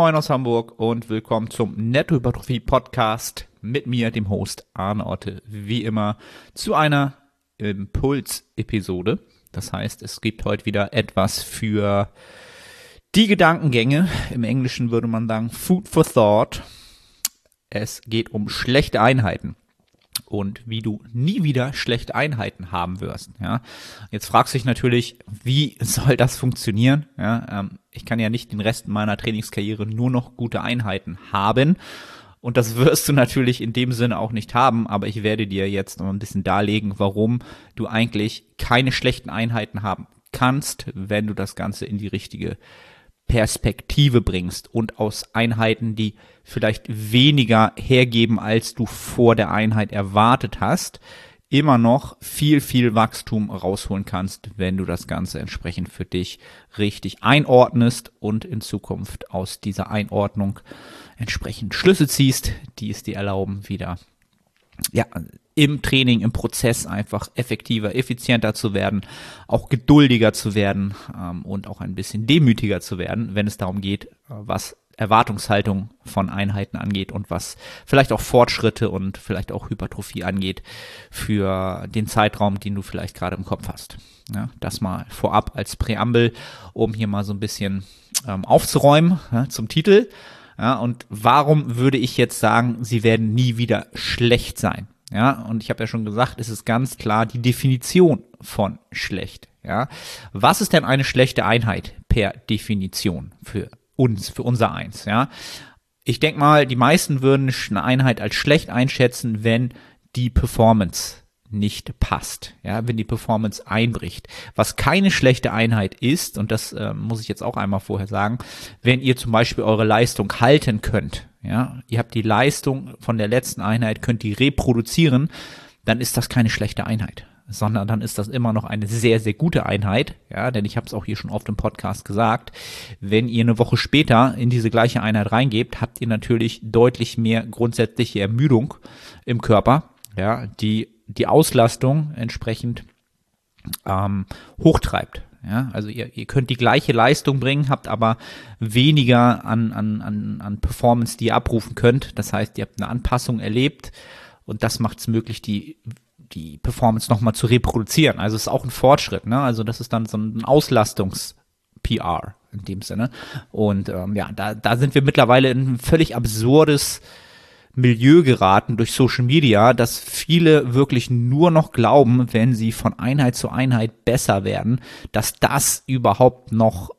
Moin aus Hamburg und willkommen zum Nettohypertrophie Podcast mit mir, dem Host Arne Otte, wie immer zu einer Impuls-Episode. Das heißt, es gibt heute wieder etwas für die Gedankengänge. Im Englischen würde man sagen Food for Thought. Es geht um schlechte Einheiten und wie du nie wieder schlechte Einheiten haben wirst. Ja, jetzt fragst du dich natürlich, wie soll das funktionieren? Ja, ähm, ich kann ja nicht den Rest meiner Trainingskarriere nur noch gute Einheiten haben. Und das wirst du natürlich in dem Sinne auch nicht haben, aber ich werde dir jetzt noch ein bisschen darlegen, warum du eigentlich keine schlechten Einheiten haben kannst, wenn du das Ganze in die richtige Perspektive bringst und aus Einheiten, die vielleicht weniger hergeben, als du vor der Einheit erwartet hast, immer noch viel, viel Wachstum rausholen kannst, wenn du das Ganze entsprechend für dich richtig einordnest und in Zukunft aus dieser Einordnung entsprechend Schlüsse ziehst, die es dir erlauben, wieder ja, im Training, im Prozess einfach effektiver, effizienter zu werden, auch geduldiger zu werden ähm, und auch ein bisschen demütiger zu werden, wenn es darum geht, äh, was Erwartungshaltung von Einheiten angeht und was vielleicht auch Fortschritte und vielleicht auch Hypertrophie angeht für den Zeitraum, den du vielleicht gerade im Kopf hast. Ja, das mal vorab als Präambel, um hier mal so ein bisschen ähm, aufzuräumen ja, zum Titel. Ja, und warum würde ich jetzt sagen, sie werden nie wieder schlecht sein? Ja, und ich habe ja schon gesagt, es ist ganz klar die Definition von schlecht. Ja, was ist denn eine schlechte Einheit per Definition für uns, für unser Eins? Ja, ich denke mal, die meisten würden eine Einheit als schlecht einschätzen, wenn die Performance nicht passt, ja, wenn die Performance einbricht. Was keine schlechte Einheit ist, und das äh, muss ich jetzt auch einmal vorher sagen, wenn ihr zum Beispiel eure Leistung halten könnt, ja, ihr habt die Leistung von der letzten Einheit, könnt die reproduzieren, dann ist das keine schlechte Einheit, sondern dann ist das immer noch eine sehr, sehr gute Einheit, ja, denn ich habe es auch hier schon oft im Podcast gesagt, wenn ihr eine Woche später in diese gleiche Einheit reingebt, habt ihr natürlich deutlich mehr grundsätzliche Ermüdung im Körper, ja, die die Auslastung entsprechend ähm, hochtreibt. Ja, also ihr, ihr könnt die gleiche Leistung bringen, habt aber weniger an, an, an, an Performance, die ihr abrufen könnt. Das heißt, ihr habt eine Anpassung erlebt und das macht es möglich, die, die Performance nochmal zu reproduzieren. Also es ist auch ein Fortschritt. Ne? Also das ist dann so ein Auslastungs-PR in dem Sinne. Und ähm, ja, da, da sind wir mittlerweile in ein völlig absurdes Milieu geraten durch Social Media, dass viele wirklich nur noch glauben, wenn sie von Einheit zu Einheit besser werden, dass das überhaupt noch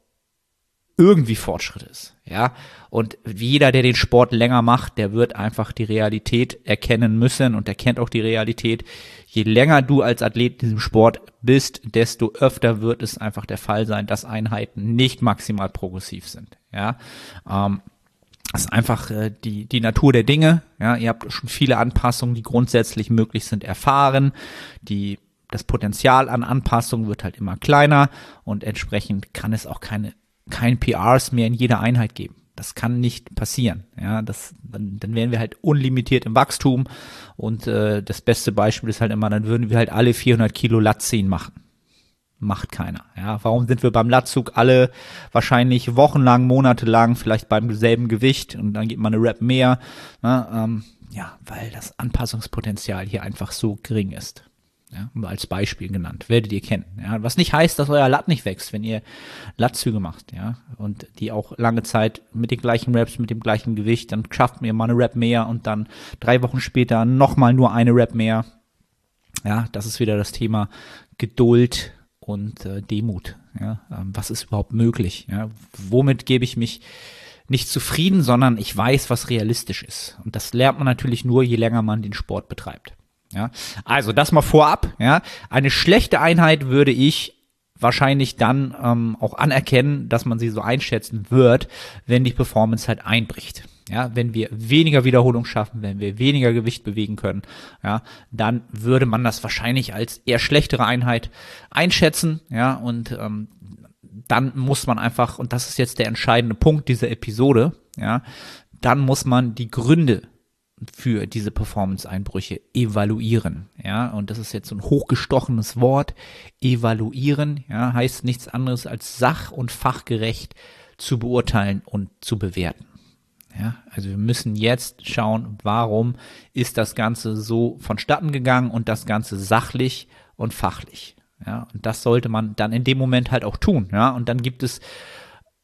irgendwie Fortschritt ist. Ja, und jeder, der den Sport länger macht, der wird einfach die Realität erkennen müssen und erkennt auch die Realität. Je länger du als Athlet in diesem Sport bist, desto öfter wird es einfach der Fall sein, dass Einheiten nicht maximal progressiv sind. Ja, ähm, das ist einfach äh, die, die Natur der Dinge. Ja, ihr habt schon viele Anpassungen, die grundsätzlich möglich sind, erfahren. Die, das Potenzial an Anpassungen wird halt immer kleiner und entsprechend kann es auch keine, kein PRs mehr in jeder Einheit geben. Das kann nicht passieren. Ja, das, dann, dann wären wir halt unlimitiert im Wachstum und äh, das beste Beispiel ist halt immer, dann würden wir halt alle 400 Kilo Lat ziehen machen macht keiner. Ja, warum sind wir beim Latzug alle wahrscheinlich wochenlang, monatelang, vielleicht beim selben Gewicht und dann geht man eine Rap mehr? Ne, ähm, ja, weil das Anpassungspotenzial hier einfach so gering ist. Ja, als Beispiel genannt, werdet ihr kennen. Ja, was nicht heißt, dass euer Lat nicht wächst, wenn ihr Latzüge macht, ja, und die auch lange Zeit mit den gleichen Raps, mit dem gleichen Gewicht, dann schafft ihr mal eine Rap mehr und dann drei Wochen später nochmal nur eine Rap mehr. Ja, das ist wieder das Thema Geduld und äh, Demut. Ja? Ähm, was ist überhaupt möglich? Ja? Womit gebe ich mich nicht zufrieden, sondern ich weiß, was realistisch ist. Und das lernt man natürlich nur, je länger man den Sport betreibt. Ja? Also das mal vorab. Ja? Eine schlechte Einheit würde ich wahrscheinlich dann ähm, auch anerkennen, dass man sie so einschätzen wird, wenn die Performance halt einbricht. Ja, wenn wir weniger Wiederholung schaffen, wenn wir weniger Gewicht bewegen können, ja, dann würde man das wahrscheinlich als eher schlechtere Einheit einschätzen, ja, und ähm, dann muss man einfach, und das ist jetzt der entscheidende Punkt dieser Episode, ja, dann muss man die Gründe für diese Performance-Einbrüche evaluieren. Ja, und das ist jetzt so ein hochgestochenes Wort. Evaluieren, ja, heißt nichts anderes als sach- und fachgerecht zu beurteilen und zu bewerten. Ja, also wir müssen jetzt schauen, warum ist das Ganze so vonstatten gegangen und das Ganze sachlich und fachlich. Ja, und das sollte man dann in dem Moment halt auch tun. Ja, und dann gibt es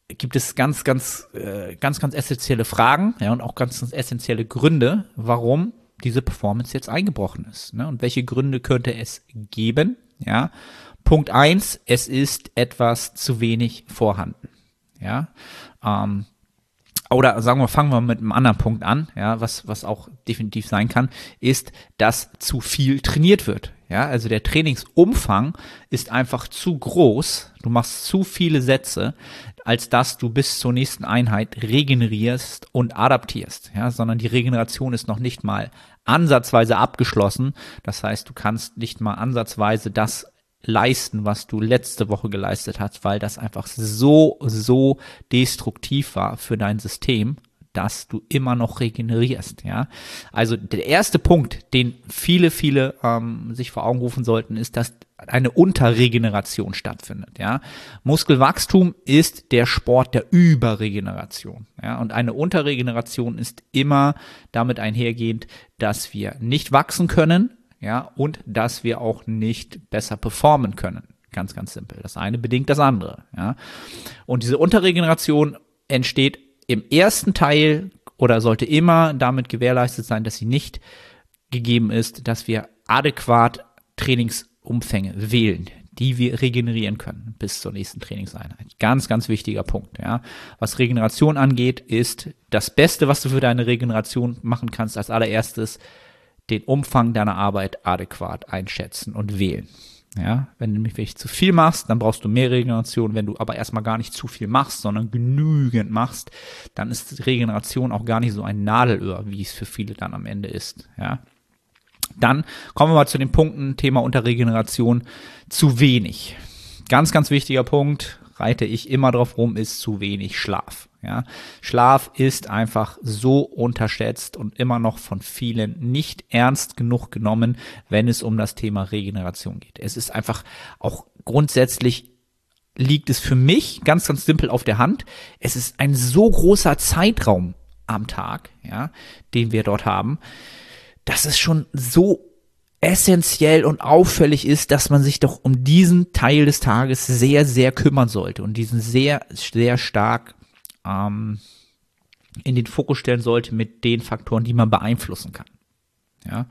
gibt es ganz, ganz, äh, ganz, ganz essentielle Fragen, ja, und auch ganz, ganz essentielle Gründe, warum diese Performance jetzt eingebrochen ist. Ne? Und welche Gründe könnte es geben? Ja, Punkt eins: es ist etwas zu wenig vorhanden. Ja, ähm, oder sagen wir, fangen wir mit einem anderen Punkt an, ja, was, was auch definitiv sein kann, ist, dass zu viel trainiert wird. Ja, also der Trainingsumfang ist einfach zu groß. Du machst zu viele Sätze, als dass du bis zur nächsten Einheit regenerierst und adaptierst. Ja, sondern die Regeneration ist noch nicht mal ansatzweise abgeschlossen. Das heißt, du kannst nicht mal ansatzweise das leisten, was du letzte Woche geleistet hast, weil das einfach so, so destruktiv war für dein System, dass du immer noch regenerierst, ja. Also der erste Punkt, den viele, viele ähm, sich vor Augen rufen sollten, ist, dass eine Unterregeneration stattfindet, ja. Muskelwachstum ist der Sport der Überregeneration, ja. Und eine Unterregeneration ist immer damit einhergehend, dass wir nicht wachsen können, ja, und dass wir auch nicht besser performen können. Ganz, ganz simpel. Das eine bedingt das andere, ja. Und diese Unterregeneration entsteht im ersten Teil oder sollte immer damit gewährleistet sein, dass sie nicht gegeben ist, dass wir adäquat Trainingsumfänge wählen, die wir regenerieren können bis zur nächsten Trainingseinheit. Ganz, ganz wichtiger Punkt. Ja. Was Regeneration angeht, ist das Beste, was du für deine Regeneration machen kannst, als allererstes den Umfang deiner Arbeit adäquat einschätzen und wählen. Ja, wenn du nämlich zu viel machst, dann brauchst du mehr Regeneration. Wenn du aber erstmal gar nicht zu viel machst, sondern genügend machst, dann ist Regeneration auch gar nicht so ein Nadelöhr, wie es für viele dann am Ende ist. Ja. Dann kommen wir mal zu den Punkten, Thema Unterregeneration, zu wenig. Ganz, ganz wichtiger Punkt, reite ich immer drauf rum, ist zu wenig Schlaf. Ja, Schlaf ist einfach so unterschätzt und immer noch von vielen nicht ernst genug genommen, wenn es um das Thema Regeneration geht. Es ist einfach auch grundsätzlich liegt es für mich ganz, ganz simpel auf der Hand. Es ist ein so großer Zeitraum am Tag, ja, den wir dort haben, dass es schon so essentiell und auffällig ist, dass man sich doch um diesen Teil des Tages sehr, sehr kümmern sollte und diesen sehr, sehr stark ähm, in den Fokus stellen sollte mit den Faktoren, die man beeinflussen kann. Ja,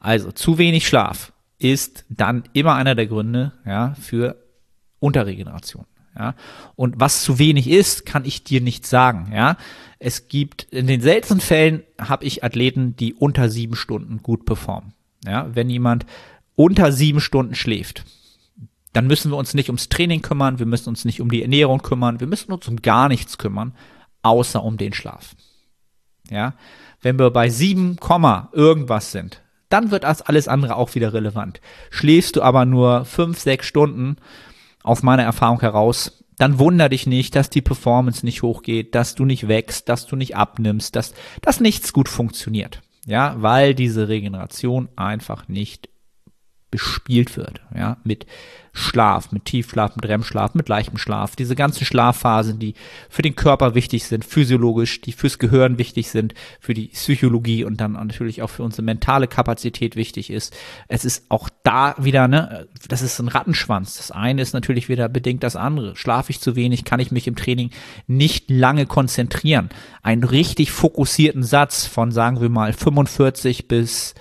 also zu wenig Schlaf ist dann immer einer der Gründe ja, für Unterregeneration. Ja, und was zu wenig ist, kann ich dir nicht sagen. Ja, es gibt in den seltensten Fällen habe ich Athleten, die unter sieben Stunden gut performen. Ja, wenn jemand unter sieben Stunden schläft, dann müssen wir uns nicht ums Training kümmern, wir müssen uns nicht um die Ernährung kümmern, wir müssen uns um gar nichts kümmern, außer um den Schlaf. Ja, wenn wir bei sieben Komma irgendwas sind, dann wird das alles andere auch wieder relevant. Schläfst du aber nur fünf, sechs Stunden, aus meiner Erfahrung heraus, dann wunder dich nicht, dass die Performance nicht hochgeht, dass du nicht wächst, dass du nicht abnimmst, dass, dass nichts gut funktioniert. Ja, weil diese Regeneration einfach nicht bespielt wird, ja, mit Schlaf, mit Tiefschlaf, mit REM-Schlaf, mit leichtem Schlaf, diese ganzen Schlafphasen, die für den Körper wichtig sind, physiologisch, die fürs Gehirn wichtig sind, für die Psychologie und dann natürlich auch für unsere mentale Kapazität wichtig ist. Es ist auch da wieder, ne, das ist ein Rattenschwanz. Das eine ist natürlich wieder bedingt das andere. Schlafe ich zu wenig, kann ich mich im Training nicht lange konzentrieren. Einen richtig fokussierten Satz von, sagen wir mal, 45 bis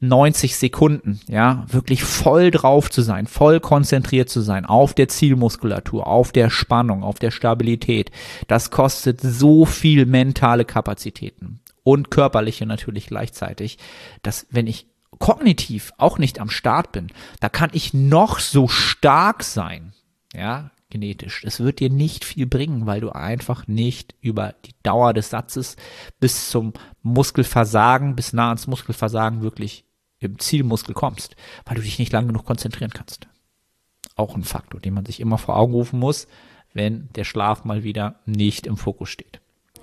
90 Sekunden, ja, wirklich voll drauf zu sein, voll konzentriert zu sein auf der Zielmuskulatur, auf der Spannung, auf der Stabilität. Das kostet so viel mentale Kapazitäten und körperliche natürlich gleichzeitig, dass wenn ich kognitiv auch nicht am Start bin, da kann ich noch so stark sein, ja, genetisch. Es wird dir nicht viel bringen, weil du einfach nicht über die Dauer des Satzes bis zum Muskelversagen, bis nah ans Muskelversagen wirklich im Zielmuskel kommst, weil du dich nicht lang genug konzentrieren kannst. Auch ein Faktor, den man sich immer vor Augen rufen muss, wenn der Schlaf mal wieder nicht im Fokus steht.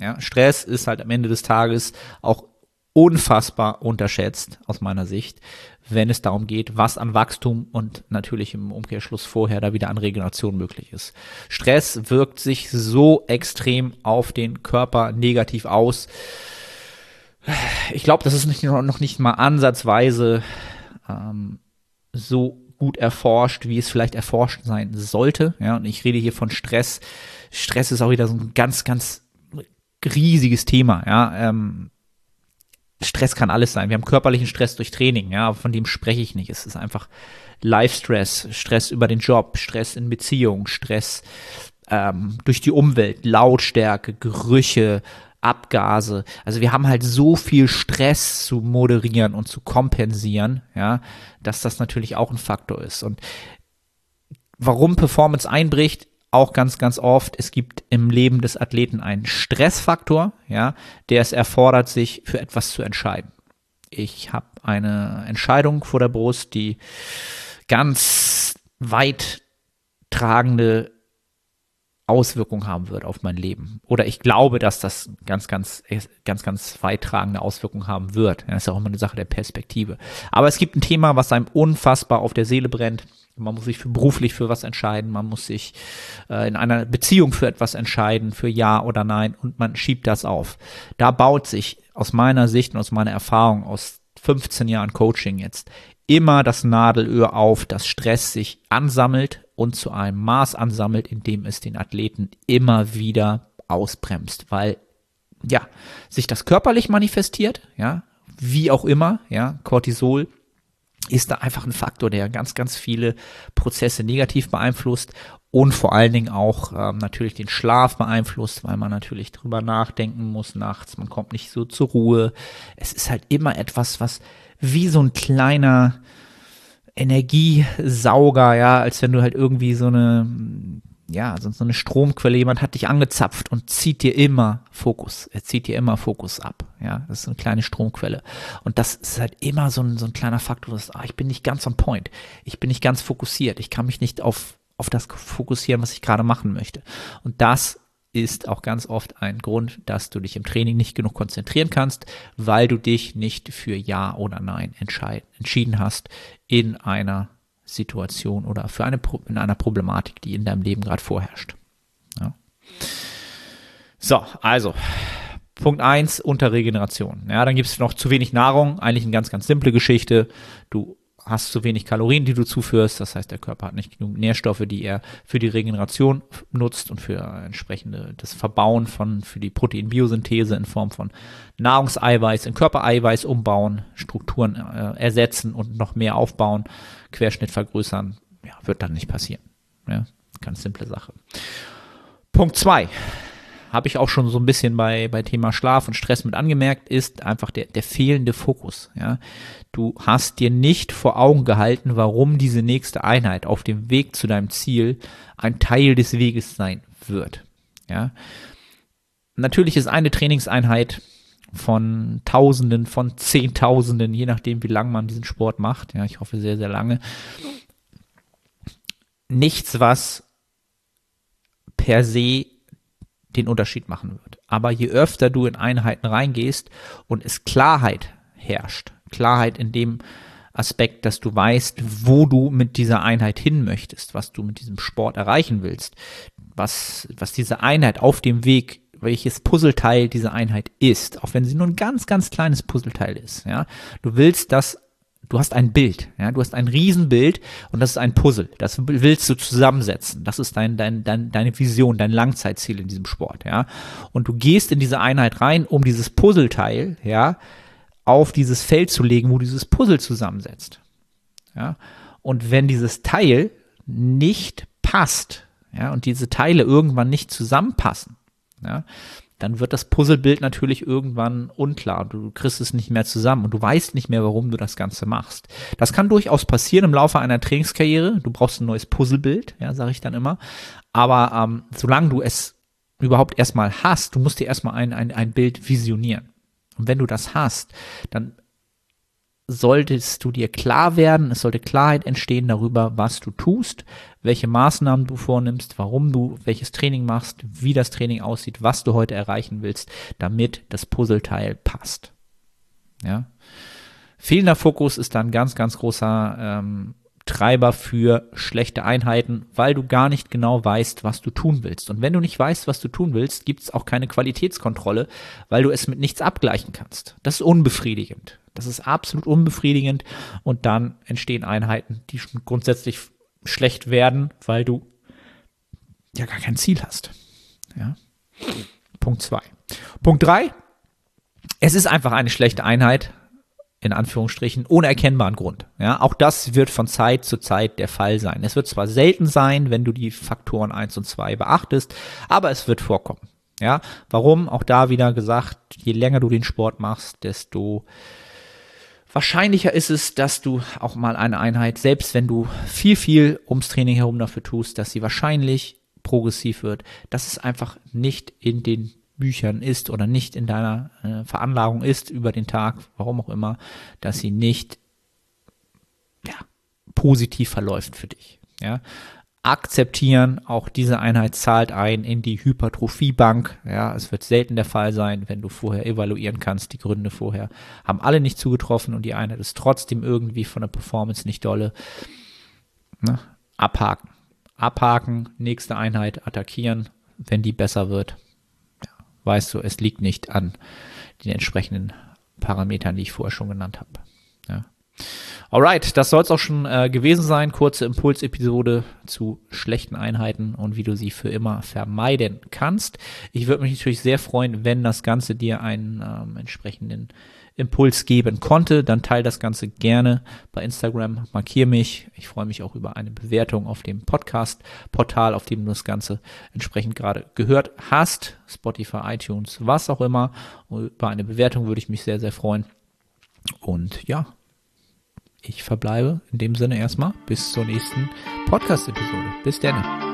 Ja, Stress ist halt am Ende des Tages auch unfassbar unterschätzt aus meiner Sicht, wenn es darum geht, was an Wachstum und natürlich im Umkehrschluss vorher da wieder an Regeneration möglich ist. Stress wirkt sich so extrem auf den Körper negativ aus. Ich glaube, das ist nicht, noch nicht mal ansatzweise ähm, so gut erforscht, wie es vielleicht erforscht sein sollte. Ja, und ich rede hier von Stress. Stress ist auch wieder so ein ganz, ganz riesiges Thema, ja. Ähm, Stress kann alles sein. Wir haben körperlichen Stress durch Training, ja, von dem spreche ich nicht. Es ist einfach Live-Stress, Stress über den Job, Stress in Beziehung, Stress ähm, durch die Umwelt, Lautstärke, Gerüche, Abgase. Also wir haben halt so viel Stress zu moderieren und zu kompensieren, ja, dass das natürlich auch ein Faktor ist. Und warum Performance einbricht, auch ganz, ganz oft, es gibt im Leben des Athleten einen Stressfaktor, ja, der es erfordert, sich für etwas zu entscheiden. Ich habe eine Entscheidung vor der Brust, die ganz weit tragende Auswirkungen haben wird auf mein Leben. Oder ich glaube, dass das ganz, ganz, ganz, ganz weittragende Auswirkungen haben wird. das ist auch immer eine Sache der Perspektive. Aber es gibt ein Thema, was einem unfassbar auf der Seele brennt. Man muss sich für beruflich für was entscheiden, man muss sich äh, in einer Beziehung für etwas entscheiden, für Ja oder Nein und man schiebt das auf. Da baut sich aus meiner Sicht und aus meiner Erfahrung aus 15 Jahren Coaching jetzt immer das Nadelöhr auf, dass Stress sich ansammelt und zu einem Maß ansammelt, in dem es den Athleten immer wieder ausbremst, weil ja, sich das körperlich manifestiert, ja, wie auch immer, ja, Cortisol ist da einfach ein Faktor, der ganz, ganz viele Prozesse negativ beeinflusst und vor allen Dingen auch ähm, natürlich den Schlaf beeinflusst, weil man natürlich drüber nachdenken muss nachts, man kommt nicht so zur Ruhe. Es ist halt immer etwas, was wie so ein kleiner Energiesauger, ja, als wenn du halt irgendwie so eine ja, so, eine Stromquelle, jemand hat dich angezapft und zieht dir immer Fokus. Er zieht dir immer Fokus ab. Ja, das ist eine kleine Stromquelle. Und das ist halt immer so ein, so ein kleiner Faktor, dass, ah, ich bin nicht ganz on point. Ich bin nicht ganz fokussiert. Ich kann mich nicht auf, auf das fokussieren, was ich gerade machen möchte. Und das ist auch ganz oft ein Grund, dass du dich im Training nicht genug konzentrieren kannst, weil du dich nicht für Ja oder Nein entschieden hast in einer Situation oder für eine, in einer Problematik, die in deinem Leben gerade vorherrscht. Ja. So, also Punkt 1, Unterregeneration. Ja, dann gibt es noch zu wenig Nahrung, eigentlich eine ganz, ganz simple Geschichte. Du hast zu wenig Kalorien, die du zuführst. Das heißt, der Körper hat nicht genug Nährstoffe, die er für die Regeneration nutzt und für entsprechende das Verbauen von für die Proteinbiosynthese in Form von Nahrungseiweiß in Körpereiweiß umbauen, Strukturen äh, ersetzen und noch mehr aufbauen, Querschnitt vergrößern. Ja, wird dann nicht passieren. Ja, ganz simple Sache. Punkt zwei habe ich auch schon so ein bisschen bei, bei Thema Schlaf und Stress mit angemerkt, ist einfach der, der fehlende Fokus. Ja. Du hast dir nicht vor Augen gehalten, warum diese nächste Einheit auf dem Weg zu deinem Ziel ein Teil des Weges sein wird. Ja. Natürlich ist eine Trainingseinheit von Tausenden, von Zehntausenden, je nachdem, wie lange man diesen Sport macht. Ja, ich hoffe sehr, sehr lange. Nichts, was per se den Unterschied machen wird. Aber je öfter du in Einheiten reingehst und es Klarheit herrscht, Klarheit in dem Aspekt, dass du weißt, wo du mit dieser Einheit hin möchtest, was du mit diesem Sport erreichen willst, was, was diese Einheit auf dem Weg, welches Puzzleteil diese Einheit ist, auch wenn sie nur ein ganz, ganz kleines Puzzleteil ist, ja. Du willst, dass du hast ein Bild, ja, du hast ein Riesenbild und das ist ein Puzzle. Das willst du zusammensetzen. Das ist dein, dein, dein, deine Vision, dein Langzeitziel in diesem Sport, ja. Und du gehst in diese Einheit rein, um dieses Puzzleteil, ja, auf dieses Feld zu legen, wo dieses Puzzle zusammensetzt. Ja. Und wenn dieses Teil nicht passt, ja, und diese Teile irgendwann nicht zusammenpassen, ja, dann wird das Puzzlebild natürlich irgendwann unklar. Du kriegst es nicht mehr zusammen und du weißt nicht mehr, warum du das Ganze machst. Das kann durchaus passieren im Laufe einer Trainingskarriere. Du brauchst ein neues Puzzlebild, ja, sage ich dann immer. Aber ähm, solange du es überhaupt erstmal hast, du musst dir erstmal ein, ein, ein Bild visionieren. Und wenn du das hast, dann solltest du dir klar werden, es sollte Klarheit entstehen darüber, was du tust, welche Maßnahmen du vornimmst, warum du welches Training machst, wie das Training aussieht, was du heute erreichen willst, damit das Puzzleteil passt. Ja. Fehlender Fokus ist dann ganz, ganz großer ähm, Treiber für schlechte Einheiten, weil du gar nicht genau weißt, was du tun willst. Und wenn du nicht weißt, was du tun willst, gibt es auch keine Qualitätskontrolle, weil du es mit nichts abgleichen kannst. Das ist unbefriedigend. Das ist absolut unbefriedigend und dann entstehen Einheiten, die schon grundsätzlich schlecht werden, weil du ja gar kein Ziel hast. Ja. Punkt zwei. Punkt drei. Es ist einfach eine schlechte Einheit, in Anführungsstrichen, ohne erkennbaren Grund. Ja, auch das wird von Zeit zu Zeit der Fall sein. Es wird zwar selten sein, wenn du die Faktoren eins und zwei beachtest, aber es wird vorkommen. Ja, warum? Auch da wieder gesagt, je länger du den Sport machst, desto wahrscheinlicher ist es, dass du auch mal eine Einheit, selbst wenn du viel, viel ums Training herum dafür tust, dass sie wahrscheinlich progressiv wird, dass es einfach nicht in den Büchern ist oder nicht in deiner äh, Veranlagung ist über den Tag, warum auch immer, dass sie nicht ja, positiv verläuft für dich. Ja, akzeptieren. Auch diese Einheit zahlt ein in die Hypertrophiebank. Ja, es wird selten der Fall sein, wenn du vorher evaluieren kannst. Die Gründe vorher haben alle nicht zugetroffen und die Einheit ist trotzdem irgendwie von der Performance nicht dolle. Ne? Abhaken. Abhaken, nächste Einheit attackieren, wenn die besser wird. Weißt du, es liegt nicht an den entsprechenden Parametern, die ich vorher schon genannt habe. Alright, das soll es auch schon äh, gewesen sein. Kurze Impulsepisode zu schlechten Einheiten und wie du sie für immer vermeiden kannst. Ich würde mich natürlich sehr freuen, wenn das Ganze dir einen ähm, entsprechenden Impuls geben konnte. Dann teile das Ganze gerne bei Instagram, markiere mich. Ich freue mich auch über eine Bewertung auf dem Podcast-Portal, auf dem du das Ganze entsprechend gerade gehört hast. Spotify, iTunes, was auch immer. Über eine Bewertung würde ich mich sehr, sehr freuen. Und ja, ich verbleibe in dem Sinne erstmal bis zur nächsten Podcast-Episode. Bis dann.